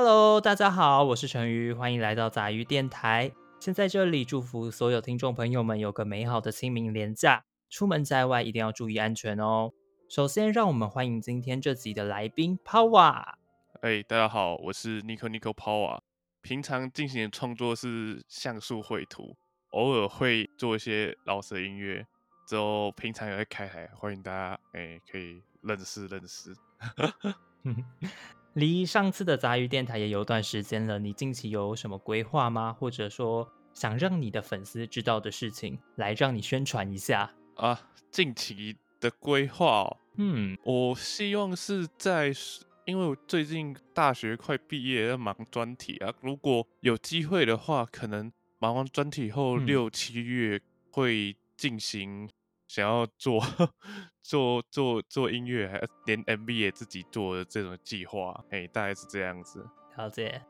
Hello，大家好，我是陈瑜，欢迎来到杂鱼电台。先在这里祝福所有听众朋友们有个美好的清明连假，出门在外一定要注意安全哦。首先，让我们欢迎今天这集的来宾 Power。哎，大家好，我是 Nico Nico Power。平常进行的创作是像素绘图，偶尔会做一些老舍音乐，之后平常也会开台，欢迎大家哎可以认识认识。离上次的杂鱼电台也有段时间了，你近期有什么规划吗？或者说想让你的粉丝知道的事情，来让你宣传一下啊？近期的规划，嗯，我希望是在，因为我最近大学快毕业，要忙专题啊。如果有机会的话，可能忙完专题后六七月会进行。想要做 做做做音乐，还连 MV 也自己做的这种计划，哎，大概是这样子。了解。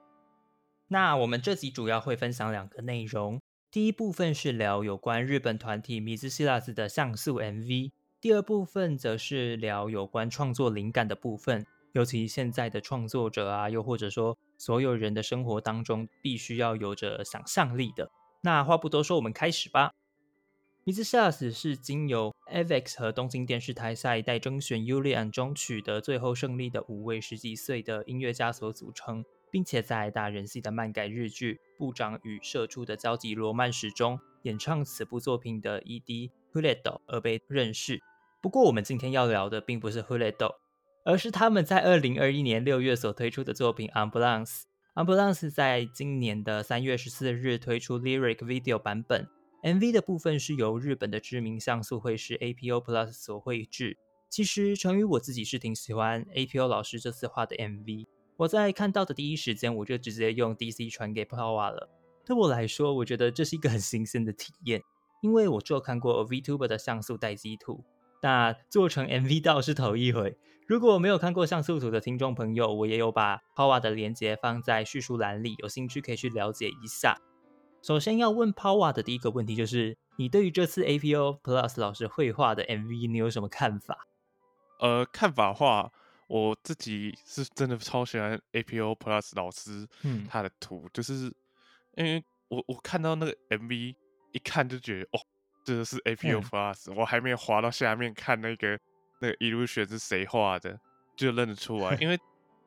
那我们这集主要会分享两个内容，第一部分是聊有关日本团体米兹希拉斯的像素 MV，第二部分则是聊有关创作灵感的部分，尤其现在的创作者啊，又或者说所有人的生活当中，必须要有着想象力的。那话不多说，我们开始吧。M i s s s 是经由 Avex 和东京电视台下一代征选 Ulian 中取得最后胜利的五位十几岁的音乐家所组成，并且在大人气的漫改日剧《部长与社畜的交集罗曼史》中演唱此部作品的 ED Huledo 而被认识。不过，我们今天要聊的并不是 Huledo，而是他们在二零二一年六月所推出的作品 Ambulance。Ambulance 在今年的三月十四日推出 Lyric Video 版本。MV 的部分是由日本的知名像素绘师 APO Plus 所绘制。其实成宇我自己是挺喜欢 APO 老师这次画的 MV。我在看到的第一时间，我就直接用 DC 传给 Power 了。对我来说，我觉得这是一个很新鲜的体验，因为我就看过 VTuber 的像素待机图，那做成 MV 倒是头一回。如果没有看过像素图的听众朋友，我也有把 Power 的链接放在叙述栏里，有兴趣可以去了解一下。首先要问 Power 的第一个问题就是，你对于这次 APO Plus 老师绘画的 MV，你有什么看法？呃，看法话，我自己是真的超喜欢 APO Plus 老师，嗯，他的图，就是因为我我看到那个 MV，一看就觉得，哦，这个是 APO Plus，我还没有滑到下面看那个那个 illusion 是谁画的，就认得出来，因为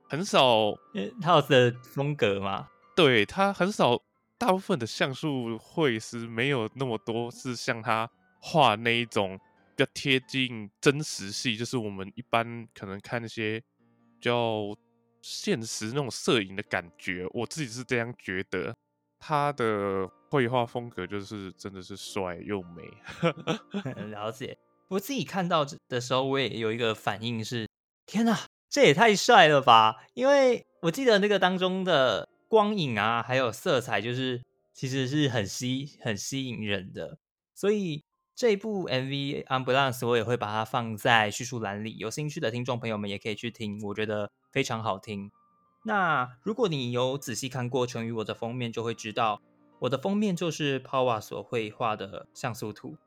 很少，他的风格嘛，对他很少。大部分的像素绘师没有那么多是像他画那一种比较贴近真实系，就是我们一般可能看那些比较现实那种摄影的感觉。我自己是这样觉得，他的绘画风格就是真的是帅又美。了解，我自己看到的时候，我也有一个反应是：天哪，这也太帅了吧！因为我记得那个当中的。光影啊，还有色彩，就是其实是很吸很吸引人的。所以这部 MV Ambulance 我也会把它放在叙述栏里，有兴趣的听众朋友们也可以去听，我觉得非常好听。那如果你有仔细看过成语我的封面，就会知道我的封面就是 Power 所绘画的像素图。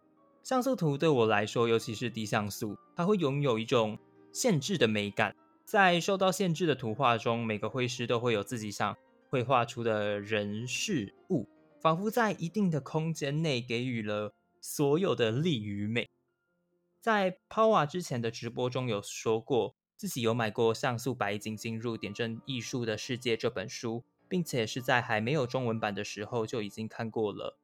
像素图对我来说，尤其是低像素，它会拥有一种限制的美感。在受到限制的图画中，每个绘师都会有自己想。绘画出的人事物，仿佛在一定的空间内给予了所有的力与美。在 Power 之前的直播中有说过，自己有买过《像素白金进入点阵艺术的世界》这本书，并且是在还没有中文版的时候就已经看过了。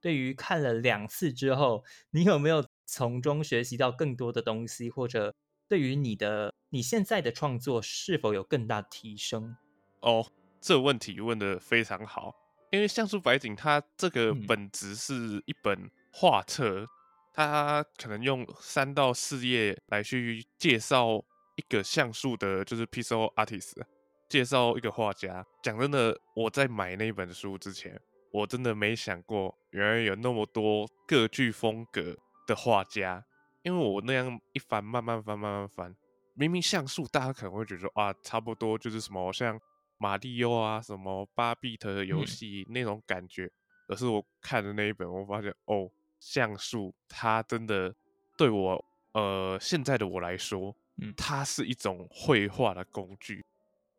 对于看了两次之后，你有没有从中学习到更多的东西，或者对于你的你现在的创作是否有更大提升？哦。这问题问的非常好，因为像素白景它这个本质是一本画册，它可能用三到四页来去介绍一个像素的，就是 pixel artist，介绍一个画家。讲真的，我在买那本书之前，我真的没想过原来有那么多各具风格的画家。因为我那样一翻，慢慢翻，慢慢翻，明明像素大家可能会觉得啊，差不多就是什么像。马里奥啊，什么八 bit 的游戏那种感觉，可是我看的那一本，我发现哦，像素它真的对我呃现在的我来说，嗯，它是一种绘画的工具。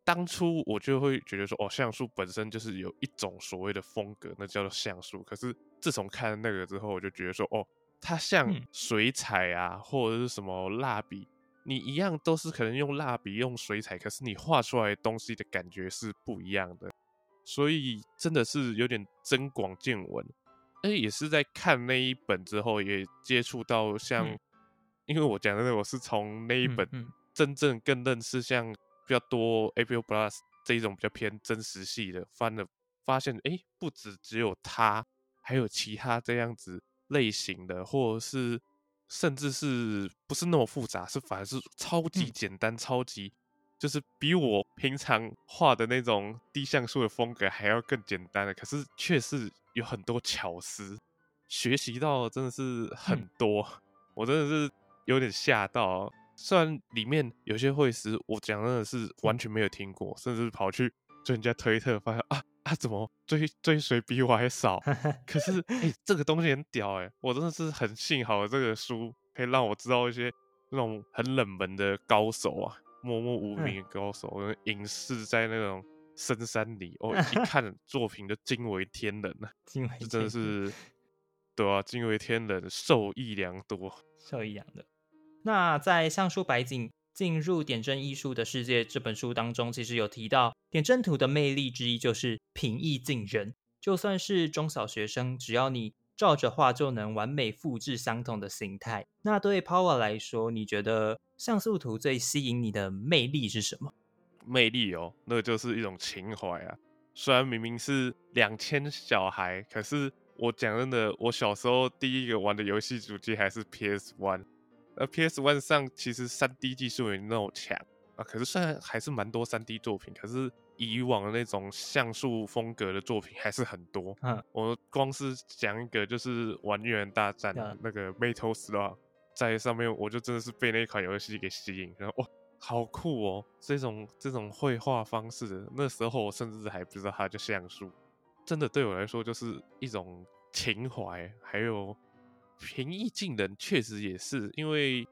当初我就会觉得说，哦，像素本身就是有一种所谓的风格，那叫做像素。可是自从看了那个之后，我就觉得说，哦，它像水彩啊，或者是什么蜡笔，你一样都是可能用蜡笔、用水彩，可是你画出来的东西的感觉是不一样的。所以真的是有点增广见闻。哎，也是在看那一本之后，也接触到像，因为我讲的，我是从那一本真正更认识像。比较多 A P U Plus 这一种比较偏真实系的，翻了发现，哎，不止只有它，还有其他这样子类型的，或者是甚至是不是那么复杂，是反而是超级简单，超级就是比我平常画的那种低像素的风格还要更简单的，可是却是有很多巧思，学习到真的是很多，我真的是有点吓到。虽然里面有些会师，我讲真的是完全没有听过，甚至跑去追人家推特，发现啊啊，怎么追追随比我还少？可是哎，这个东西很屌哎，我真的是很幸好这个书可以让我知道一些那种很冷门的高手啊，默默无名的高手，隐士在那种深山里，我一 看作品就惊为天人了，这真的是 对啊，惊为天人，受益良多，受益良多。那在像素白景进入点阵艺术的世界这本书当中，其实有提到点阵图的魅力之一就是平易近人。就算是中小学生，只要你照着画，就能完美复制相同的形态。那对 Power 来说，你觉得像素图最吸引你的魅力是什么？魅力哦，那就是一种情怀啊。虽然明明是两千小孩，可是我讲真的，我小时候第一个玩的游戏主机还是 PS One。呃，PS One 上其实三 D 技术也那么强啊，可是虽然还是蛮多三 D 作品，可是以往的那种像素风格的作品还是很多。嗯，我光是讲一个就是玩《越人大战》那个 Metal Slug，在上面我就真的是被那款游戏给吸引，然后哇，好酷哦！这种这种绘画方式，那时候我甚至还不知道它叫像素，真的对我来说就是一种情怀，还有。平易近人确实也是，因为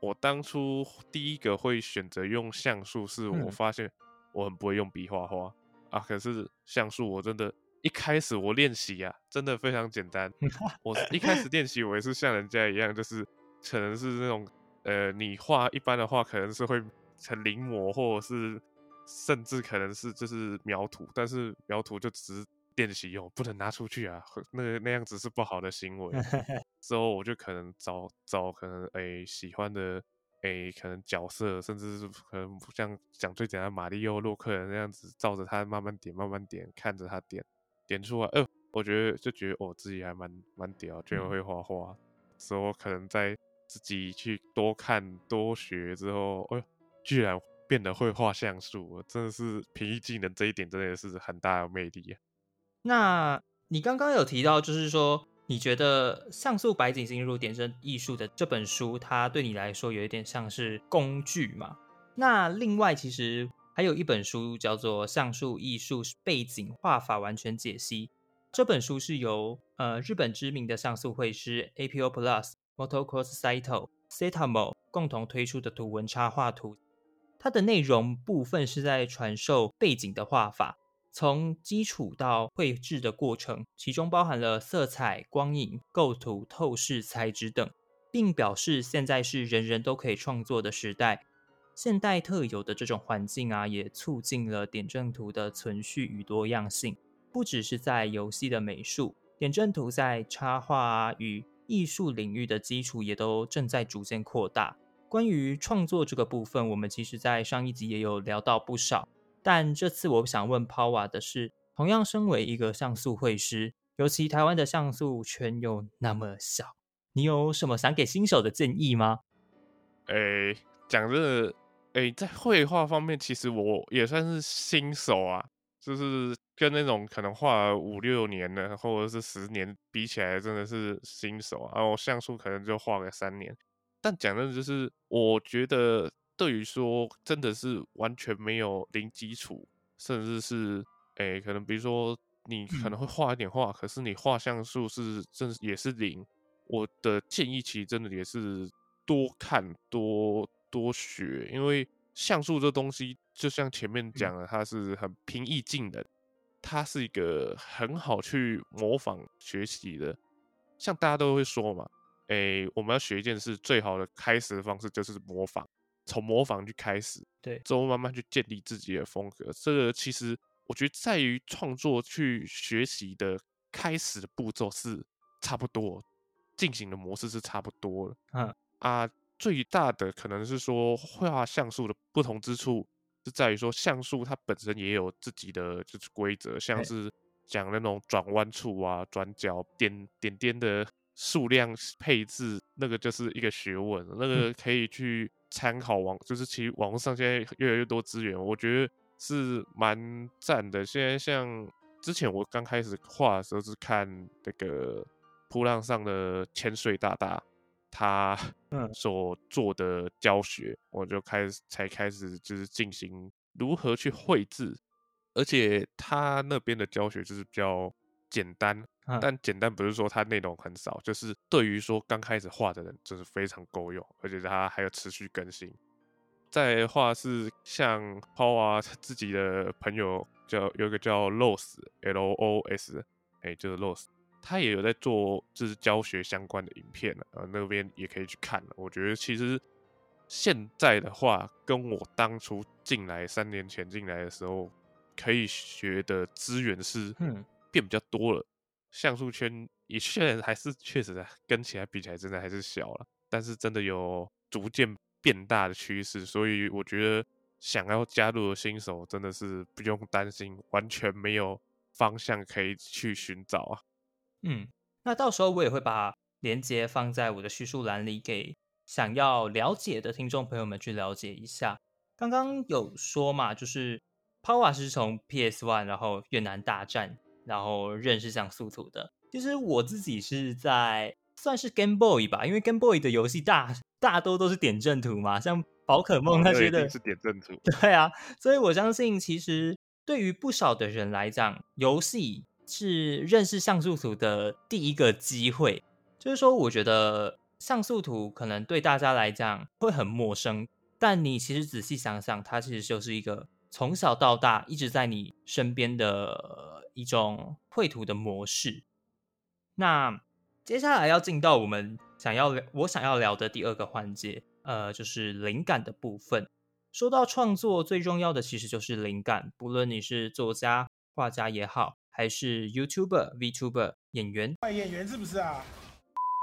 我当初第一个会选择用像素，是我发现我很不会用笔画画啊。可是像素我真的，一开始我练习啊，真的非常简单。我一开始练习，我也是像人家一样，就是可能是那种呃，你画一般的画，可能是会成临摹，或者是甚至可能是就是描图，但是描图就只是。练习用不能拿出去啊，那个那样子是不好的行为。之后我就可能找找可能诶喜欢的诶可能角色，甚至是可能像讲最简单马里奥洛克人那样子，照着他慢慢点慢慢点，看着他点点出来。呃，我觉得就觉得我自己还蛮蛮屌，居然会画画。之后可能在自己去多看多学之后，哎，居然变得会画像素，真的是平易近人这一点真的是很大的魅力啊。那你刚刚有提到，就是说你觉得《像素白景进入点阵艺术》的这本书，它对你来说有一点像是工具嘛？那另外其实还有一本书叫做《像素艺术背景画法完全解析》，这本书是由呃日本知名的像素绘师 APO Plus、Motocross Saito、Setamo 共同推出的图文插画图，它的内容部分是在传授背景的画法。从基础到绘制的过程，其中包含了色彩、光影、构图、透视、材质等，并表示现在是人人都可以创作的时代。现代特有的这种环境啊，也促进了点阵图的存续与多样性。不只是在游戏的美术，点阵图在插画与艺术领域的基础也都正在逐渐扩大。关于创作这个部分，我们其实在上一集也有聊到不少。但这次我想问 Power 的是，同样身为一个像素绘师，尤其台湾的像素圈又那么小，你有什么想给新手的建议吗？诶，讲真的，诶，在绘画方面，其实我也算是新手啊，就是跟那种可能画五六年的或者是十年比起来，真的是新手啊。然后像素可能就画个三年，但讲真的，就是我觉得。对于说，真的是完全没有零基础，甚至是诶，可能比如说你可能会画一点画，可是你画像素是真也是零。我的建议其实真的也是多看多多学，因为像素这东西，就像前面讲的，它是很平易近人，它是一个很好去模仿学习的。像大家都会说嘛，哎，我们要学一件事，最好的开始的方式就是模仿，从模仿去开始，对，之后慢慢去建立自己的风格。这个其实我觉得在于创作去学习的开始的步骤是差不多，进行的模式是差不多的。嗯啊。最大的可能是说画像素的不同之处，是在于说像素它本身也有自己的就是规则，像是讲那种转弯处啊、转角点点点的数量配置，那个就是一个学问，那个可以去参考网，就是其实网络上现在越来越多资源，我觉得是蛮赞的。现在像之前我刚开始画的时候是看那个扑浪上的千岁大大。他 所做的教学，我就开始才开始就是进行如何去绘制，而且他那边的教学就是比较简单，但简单不是说它内容很少，就是对于说刚开始画的人就是非常够用，而且它还有持续更新。再画是像抛啊 自己的朋友叫有一个叫 Los L O S，哎就是 Los。他也有在做就是教学相关的影片了，呃，那边也可以去看了。我觉得其实现在的话，跟我当初进来三年前进来的时候，可以学的资源是变比较多了。像素圈也虽然还是确实跟起来比起来真的还是小了，但是真的有逐渐变大的趋势。所以我觉得想要加入的新手真的是不用担心，完全没有方向可以去寻找啊。嗯，那到时候我也会把链接放在我的叙述栏里，给想要了解的听众朋友们去了解一下。刚刚有说嘛，就是 Power 是从 PS One，然后越南大战，然后认识像素图的。其实我自己是在算是 Game Boy 吧，因为 Game Boy 的游戏大 大多都是点阵图嘛，像宝可梦那些的，是点阵图。对啊，所以我相信，其实对于不少的人来讲，游戏。是认识像素图的第一个机会，就是说，我觉得像素图可能对大家来讲会很陌生，但你其实仔细想想，它其实就是一个从小到大一直在你身边的一种绘图的模式。那接下来要进到我们想要聊我想要聊的第二个环节，呃，就是灵感的部分。说到创作，最重要的其实就是灵感，不论你是作家、画家也好。还是 YouTuber、VTuber、演员，演员是不是啊？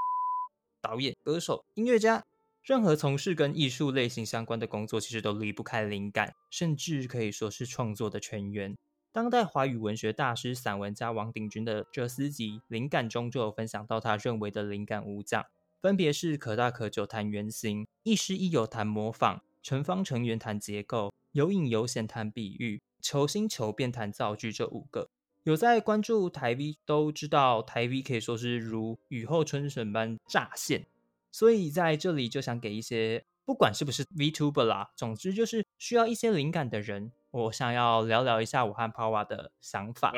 导演、歌手、音乐家，任何从事跟艺术类型相关的工作，其实都离不开灵感，甚至可以说是创作的泉源。当代华语文学大师、散文家王鼎钧的这四集《灵感》中就有分享到他认为的灵感五讲，分别是可大可久谈原型，亦师亦友谈模仿，成方成圆谈结构，有隐有显谈比喻，求新求变谈造句这五个。有在关注台 V 都知道，台 V 可以说是如雨后春笋般乍现，所以在这里就想给一些不管是不是 VTuber 啦，总之就是需要一些灵感的人，我想要聊聊一下我和 Power 的想法。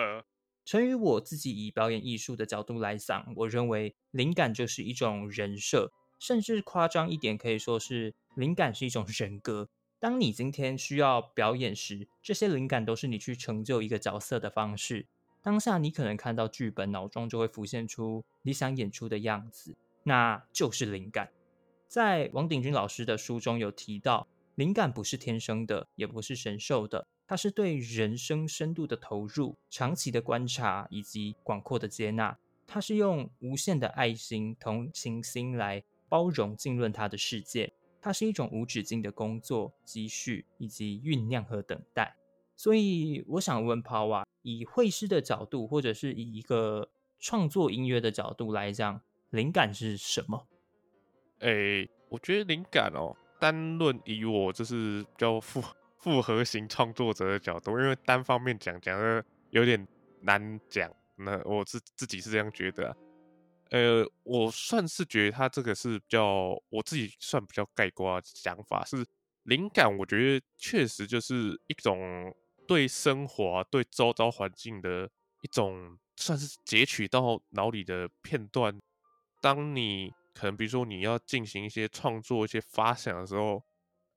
成于我自己以表演艺术的角度来想，我认为灵感就是一种人设，甚至夸张一点，可以说是灵感是一种人格。当你今天需要表演时，这些灵感都是你去成就一个角色的方式。当下你可能看到剧本，脑中就会浮现出你想演出的样子，那就是灵感。在王鼎钧老师的书中有提到，灵感不是天生的，也不是神授的，它是对人生深度的投入、长期的观察以及广阔的接纳。它是用无限的爱心、同情心来包容、浸润他的世界。它是一种无止境的工作、积蓄以及酝酿和等待。所以，我想问 Power。以绘师的角度，或者是以一个创作音乐的角度来讲，灵感是什么？诶，我觉得灵感哦，单论以我就是比较复复合型创作者的角度，因为单方面讲讲的有点难讲。那我自自己是这样觉得。呃，我算是觉得他这个是比较我自己算比较概括想法是灵感，我觉得确实就是一种。对生活、对周遭环境的一种，算是截取到脑里的片段。当你可能，比如说你要进行一些创作、一些发想的时候，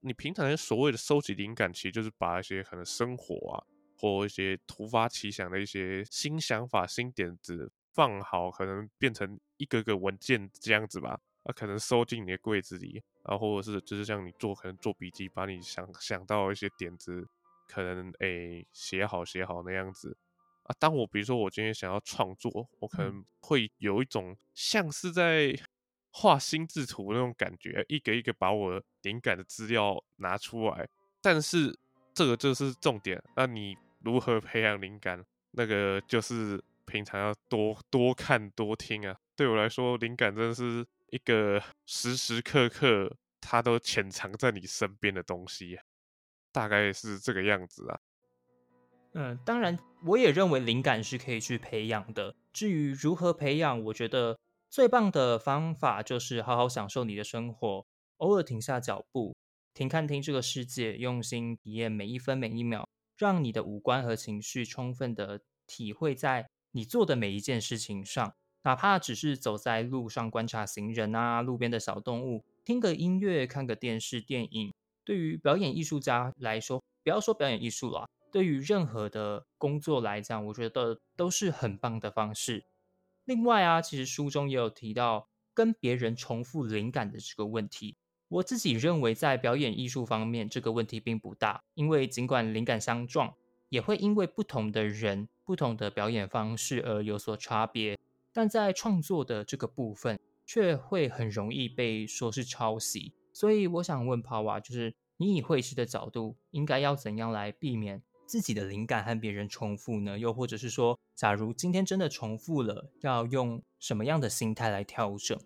你平常所谓的收集灵感，其实就是把一些可能生活啊，或一些突发奇想的一些新想法、新点子放好，可能变成一个个文件这样子吧。啊，可能收进你的柜子里，然后或者是就是像你做可能做笔记，把你想想到一些点子，可能诶写好写好那样子。啊，当我比如说我今天想要创作，我可能会有一种像是在画心智图那种感觉，一个一个把我灵感的资料拿出来。但是这个就是重点，那你如何培养灵感？那个就是平常要多多看多听啊。对我来说，灵感真的是一个时时刻刻它都潜藏在你身边的东西，大概是这个样子啊。嗯，当然，我也认为灵感是可以去培养的。至于如何培养，我觉得最棒的方法就是好好享受你的生活，偶尔停下脚步，停看听这个世界，用心体验每一分每一秒，让你的五官和情绪充分的体会在你做的每一件事情上，哪怕只是走在路上观察行人啊，路边的小动物，听个音乐，看个电视电影。对于表演艺术家来说，不要说表演艺术了。对于任何的工作来讲，我觉得都是很棒的方式。另外啊，其实书中也有提到跟别人重复灵感的这个问题。我自己认为，在表演艺术方面，这个问题并不大，因为尽管灵感相撞，也会因为不同的人、不同的表演方式而有所差别。但在创作的这个部分，却会很容易被说是抄袭。所以，我想问 Power，就是你以会师的角度，应该要怎样来避免？自己的灵感和别人重复呢？又或者是说，假如今天真的重复了，要用什么样的心态来调整？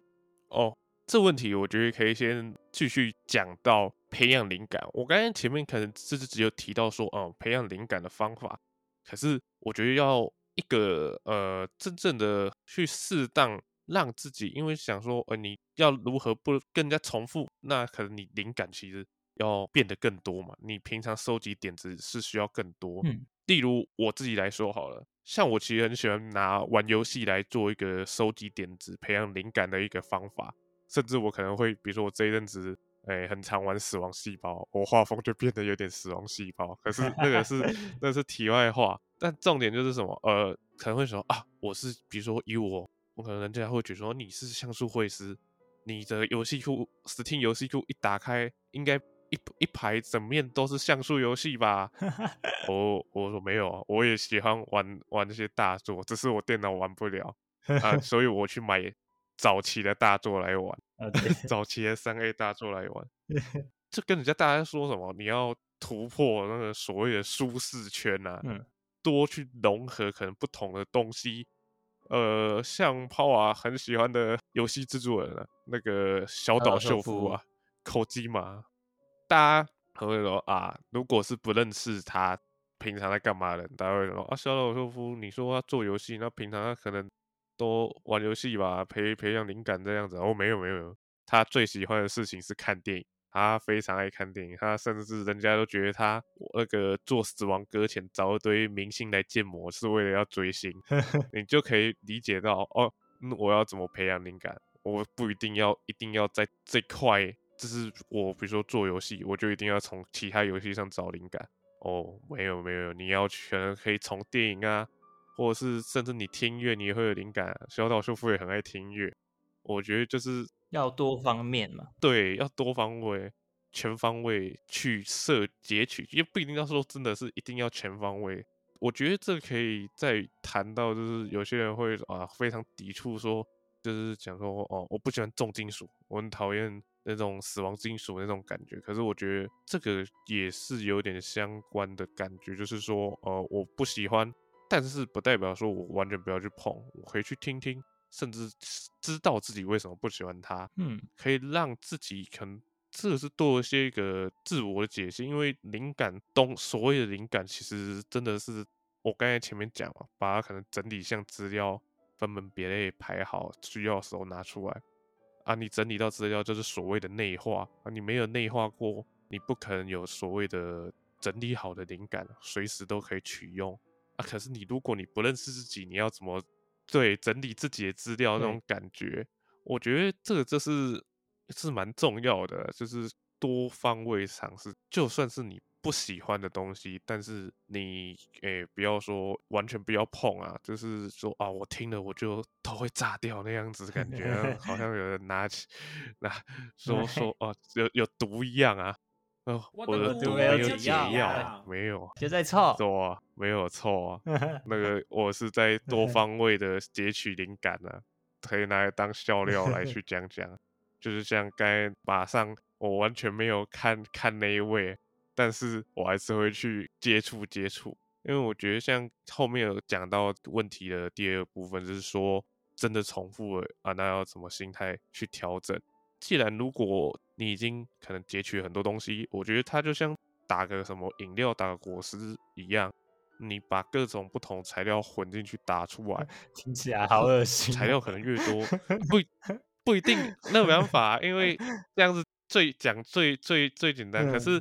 哦，这问题我觉得可以先继续讲到培养灵感。我刚才前面可能只是只有提到说，哦，培养灵感的方法。可是我觉得要一个呃，真正的去适当让自己，因为想说，呃，你要如何不更加重复？那可能你灵感其实。要变得更多嘛？你平常收集点子是需要更多。嗯，例如我自己来说好了，像我其实很喜欢拿玩游戏来做一个收集点子、培养灵感的一个方法。甚至我可能会，比如说我这一阵子，哎，很常玩死亡细胞，我画风就变得有点死亡细胞。可是那个是 那是题外话，但重点就是什么？呃，可能会说啊，我是比如说以我，我可能人家会觉得说你是像素绘师，你的游戏库 Steam 游戏库一打开，应该。一一排整面都是像素游戏吧？我我说没有，我也喜欢玩玩那些大作，只是我电脑玩不了 啊，所以我去买早期的大作来玩，早期的三 A 大作来玩。就跟人家大家说什么，你要突破那个所谓的舒适圈呐，多去融合可能不同的东西。呃，像泡啊很喜欢的游戏制作人啊，那个小岛秀夫啊，口基嘛。大家可能会说啊，如果是不认识他平常在干嘛的，大家会说啊，小岛秀夫，你说他做游戏，那平常他可能都玩游戏吧，培培养灵感这样子。哦，没有没有没有，他最喜欢的事情是看电影，他非常爱看电影，他甚至人家都觉得他那个做死亡搁浅找一堆明星来建模是为了要追星，你就可以理解到哦，我要怎么培养灵感，我不一定要一定要在这块。就是我，比如说做游戏，我就一定要从其他游戏上找灵感哦。没有没有，你要可能可以从电影啊，或者是甚至你听音乐，你也会有灵感。小岛秀夫也很爱听音乐，我觉得就是要多方面嘛。对，要多方位、全方位去摄截取，也不一定要说真的是一定要全方位。我觉得这可以再谈到，就是有些人会啊非常抵触说，就是讲说哦，我不喜欢重金属，我很讨厌。那种死亡金属那种感觉，可是我觉得这个也是有点相关的感觉，就是说，呃，我不喜欢，但是不代表说我完全不要去碰，我可以去听听，甚至知道自己为什么不喜欢它，嗯，可以让自己可能这是多一些一个自我的解析，因为灵感东所谓的灵感，其实真的是我刚才前面讲了，把它可能整理像资料，分门别类排好，需要的时候拿出来。啊，你整理到资料就是所谓的内化啊，你没有内化过，你不可能有所谓的整理好的灵感，随时都可以取用啊。可是你如果你不认识自己，你要怎么对整理自己的资料那种感觉？我觉得这个就是是蛮重要的，就是多方位尝试，就算是你不喜欢的东西，但是你诶不要说完全不要碰啊，就是说啊，我听了我就头会炸掉那样子感觉，好像有人拿起 拿说 说哦有有毒一样啊。哦，我的毒没有解药，没有，就在臭，错，没有错啊。那个我是在多方位的截取灵感啊，可以拿来当笑料来去讲讲。就是像刚才马上，我完全没有看看那一位，但是我还是会去接触接触，因为我觉得像后面有讲到问题的第二部分，就是说真的重复了啊，那要怎么心态去调整？既然如果你已经可能截取很多东西，我觉得它就像打个什么饮料、打个果汁一样，你把各种不同材料混进去打出来，听起来好恶 心。材料可能越多，不不一定，那没办法，因为 这样子最讲最最最简单。可是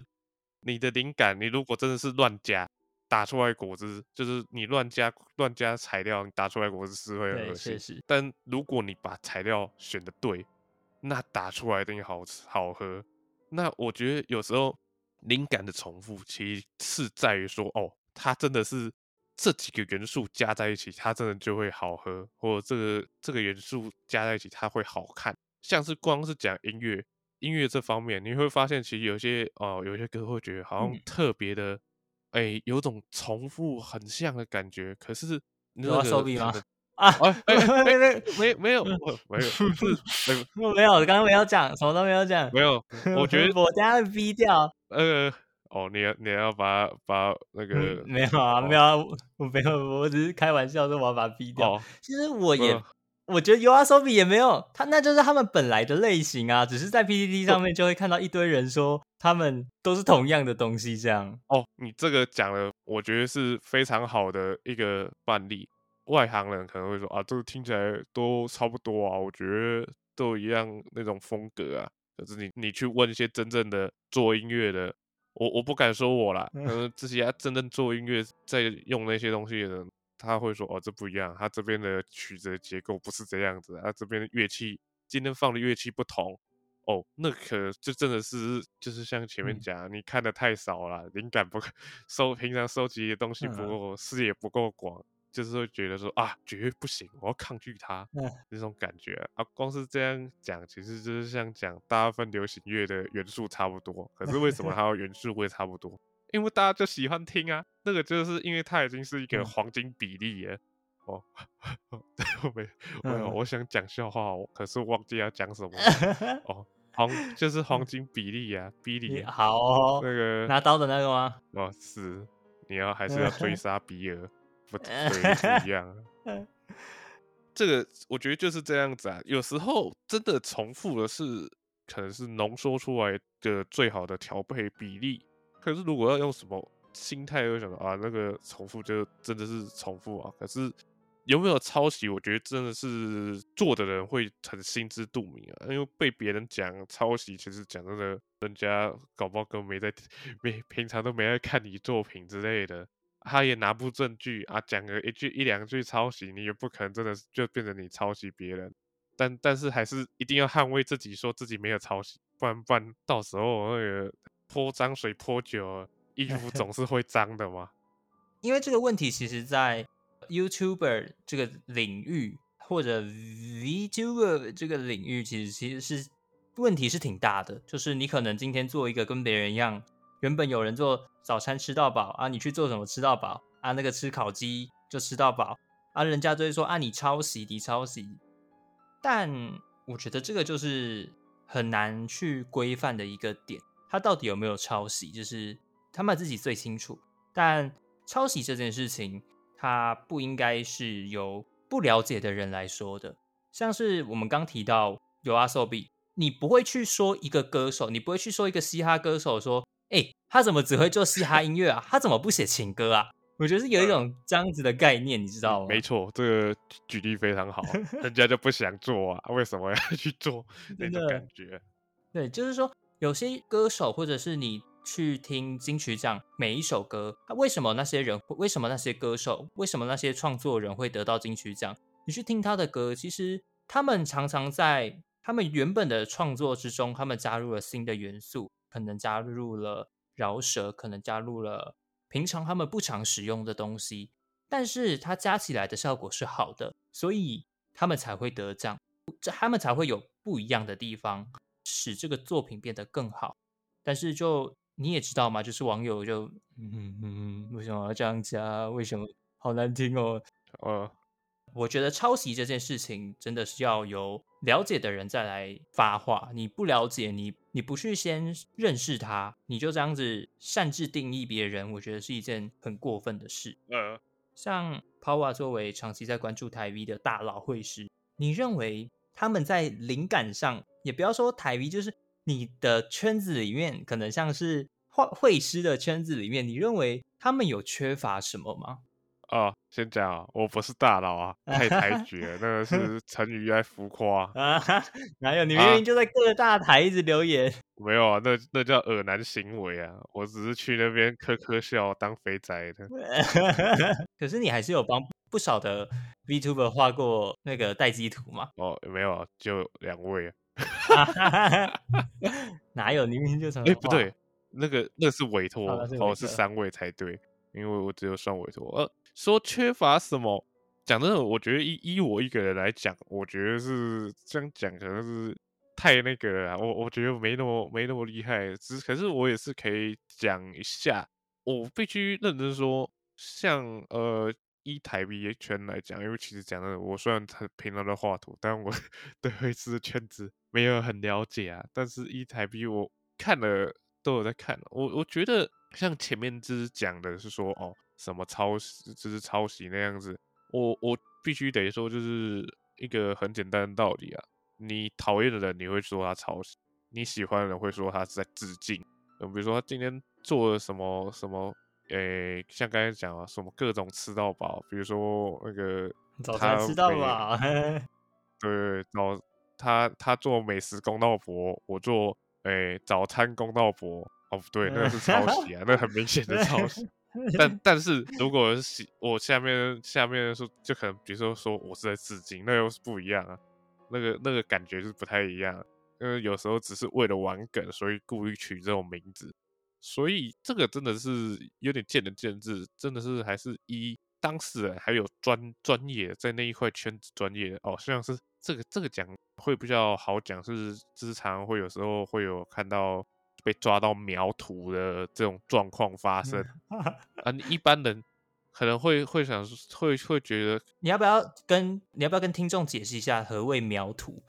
你的灵感，你如果真的是乱加打出来果汁，就是你乱加乱加材料，你打出来果汁是会很恶心。但如果你把材料选的对。那打出来一定好吃好喝。那我觉得有时候灵感的重复，其实是在于说，哦，它真的是这几个元素加在一起，它真的就会好喝，或者这个这个元素加在一起，它会好看。像是光是讲音乐，音乐这方面，你会发现其实有些哦，有些歌会觉得好像特别的，哎，有种重复很像的感觉。可是你知道手笔吗？啊，哎没没没没有没有没有我 没有，刚刚没有讲，什么都没有讲，没有。我觉得我等下会逼掉。呃，哦，你要你要把把那个没有啊，没有，我没有，我只是开玩笑说我要把它逼掉。其实我也我觉得 U R S O B 也没有，他那就是他们本来的类型啊，只是在 P T T 上面就会看到一堆人说他们都是同样的东西这样。哦，你这个讲的，我觉得是非常好的一个范例。外行人可能会说啊，这个听起来都差不多啊，我觉得都一样那种风格啊。可是你你去问一些真正的做音乐的，我我不敢说我啦，可能这些真正做音乐在用那些东西的人，他会说哦，这不一样，他这边的曲子结构不是这样子，他这边的乐器今天放的乐器不同，哦，那可就真的是就是像前面讲，你看的太少了，灵感不收，平常收集的东西不够，视野不够广。就是会觉得说啊，绝对不行，我要抗拒它，那种感觉啊。光是这样讲，其实就是像讲大部分流行乐的元素差不多。可是为什么它元素会差不多？因为大家就喜欢听啊。那个就是因为它已经是一个黄金比例耶。哦，我没，没有，我想讲笑话，可是忘记要讲什么。哦，黄就是黄金比例啊，比例。好，那个拿刀的那个吗？哦，是，你要还是要追 杀比尔？不对，不一样。这个我觉得就是这样子啊。有时候真的重复的是，可能是浓缩出来的最好的调配比例。可是如果要用什么心态，又想啊，那个重复就真的是重复啊。可是有没有抄袭？我觉得真的是做的人会很心知肚明啊。因为被别人讲抄袭，其实讲真的，人家搞不好根本没在，没平常都没在看你作品之类的。他也拿不证据啊，讲个一句一两句抄袭，你也不可能真的就变成你抄袭别人。但但是还是一定要捍卫自己，说自己没有抄袭，不然不然到时候那个泼脏水泼久了，衣服总是会脏的嘛。因为这个问题，其实在 YouTuber 这个领域或者 VTuber 这个领域，其实其实是问题是挺大的。就是你可能今天做一个跟别人一样。原本有人做早餐吃到饱啊，你去做什么吃到饱啊？那个吃烤鸡就吃到饱啊，人家就会说啊，你抄袭，你抄袭。但我觉得这个就是很难去规范的一个点，他到底有没有抄袭，就是他们自己最清楚。但抄袭这件事情，它不应该是由不了解的人来说的。像是我们刚提到有阿 s o b 你不会去说一个歌手，你不会去说一个嘻哈歌手说。哎，他怎么只会做嘻哈音乐啊？他怎么不写情歌啊？我觉得是有一种这样子的概念，你知道吗？没 错，这个举例非常好，人家就不想做啊，为什么要去做那种感觉？对，就是说有些歌手，或者是你去听金曲奖每一首歌，为什么那些人，为什么那些歌手，为什么那些创作人会得到金曲奖？你去听他的歌，其实他们常常在他们原本的创作之中，他们加入了新的元素。可能加入了饶舌，可能加入了平常他们不常使用的东西，但是它加起来的效果是好的，所以他们才会得奖，这他们才会有不一样的地方，使这个作品变得更好。但是就你也知道嘛，就是网友就嗯嗯嗯，为什么要这样加？为什么好难听哦？呃。我觉得抄袭这件事情真的是要由了解的人再来发话。你不了解，你你不去先认识他，你就这样子擅自定义别人，我觉得是一件很过分的事。嗯，像 Power 作为长期在关注台 V 的大佬会师，你认为他们在灵感上，也不要说台迷就是你的圈子里面，可能像是画会师的圈子里面，你认为他们有缺乏什么吗？哦，先讲，我不是大佬啊，太抬举了，那个是 成语在浮夸啊，哪有？你明明就在各大台一直留言，没有啊，那那叫恶男行为啊，我只是去那边科科笑当肥宅的，可是你还是有帮不少的 VTuber 画过那个待机图嘛？哦，没有啊，就两位啊，哪有？明明就成哎，不对，那个那是委托，哦，是三位才对，因为我只有算委托，呃。说缺乏什么？讲真的，我觉得依依我一个人来讲，我觉得是这样讲，可能是太那个了。我我觉得没那么没那么厉害。只可是我也是可以讲一下，我必须认真说，像呃一台 B 圈来讲，因为其实讲的，我虽然很平常的画图，但我 对绘师圈子没有很了解啊。但是一台币我看了都有在看，我我觉得像前面只讲的是说哦。什么抄袭，就是抄袭那样子。我我必须得说，就是一个很简单的道理啊。你讨厌的人，你会说他抄袭；你喜欢的人会说他是在致敬。嗯，比如说他今天做了什么什么，诶，像刚才讲啊，什么各种吃到饱，比如说那个早餐吃到饱，对，早他他做美食公道婆，我做诶早餐公道婆。哦，不对，那个是抄袭啊，那很明显的抄袭。但但是，如果是我下面下面说，就可能比如说说我是在致敬，那又是不一样啊，那个那个感觉就是不太一样，因为有时候只是为了玩梗，所以故意取这种名字，所以这个真的是有点见仁见智，真的是还是一当事人还有专专业在那一块圈子专业哦，像是这个这个讲会比较好讲，是日常会有时候会有看到。被抓到描图的这种状况发生啊，一般人可能会会想会会觉得，你要不要跟你要不要跟听众解释一下何谓描图？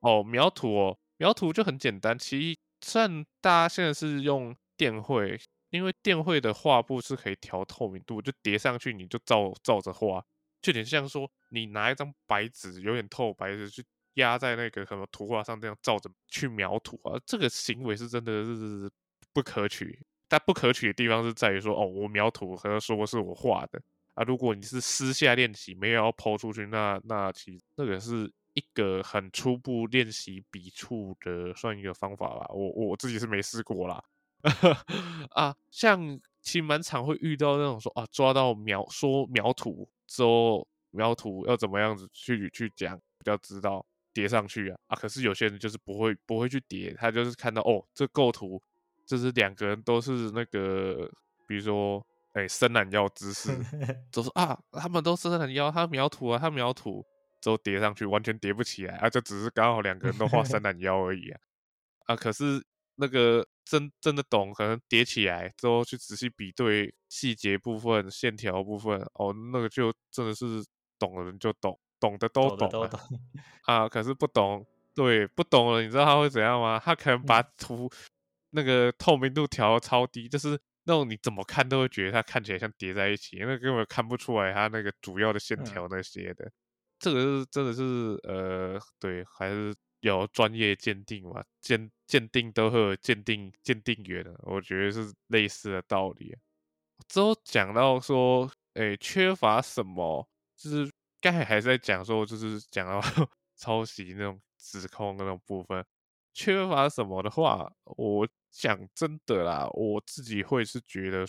哦，描图哦，描图就很简单，其实虽然大家现在是用电绘，因为电绘的画布是可以调透明度，就叠上去你就照照着画，就有点像说你拿一张白纸，有点透白的去。压在那个什么图画上，这样照着去描图啊，这个行为是真的是不可取。但不可取的地方是在于说，哦，我描图和说是我画的啊。如果你是私下练习，没有要抛出去，那那其实那个是一个很初步练习笔触的算一个方法吧。我我自己是没试过啦。啊，像其实蛮常会遇到那种说啊，抓到描说描图之后，描图要怎么样子去去讲，比较知道。叠上去啊啊！可是有些人就是不会不会去叠，他就是看到哦，这构图就是两个人都是那个，比如说哎伸懒腰姿势，就说啊，他们都伸懒腰，他描图啊，他描图之后叠上去完全叠不起来啊，就只是刚好两个人都画伸懒腰而已啊啊！可是那个真真的懂，可能叠起来之后去仔细比对细节部分、线条部分哦，那个就真的是懂的人就懂。懂的都懂 啊，可是不懂，对，不懂了，你知道他会怎样吗？他可能把图那个透明度调超低，就是那种你怎么看都会觉得它看起来像叠在一起，那根本看不出来它那个主要的线条那些的。这个是真的是呃，对，还是有专业鉴定嘛？鉴鉴定都会有鉴定鉴定员的，我觉得是类似的道理。之后讲到说，哎，缺乏什么？就是。刚才还在讲说，就是讲到 抄袭那种指控那种部分，缺乏什么的话，我讲真的啦，我自己会是觉得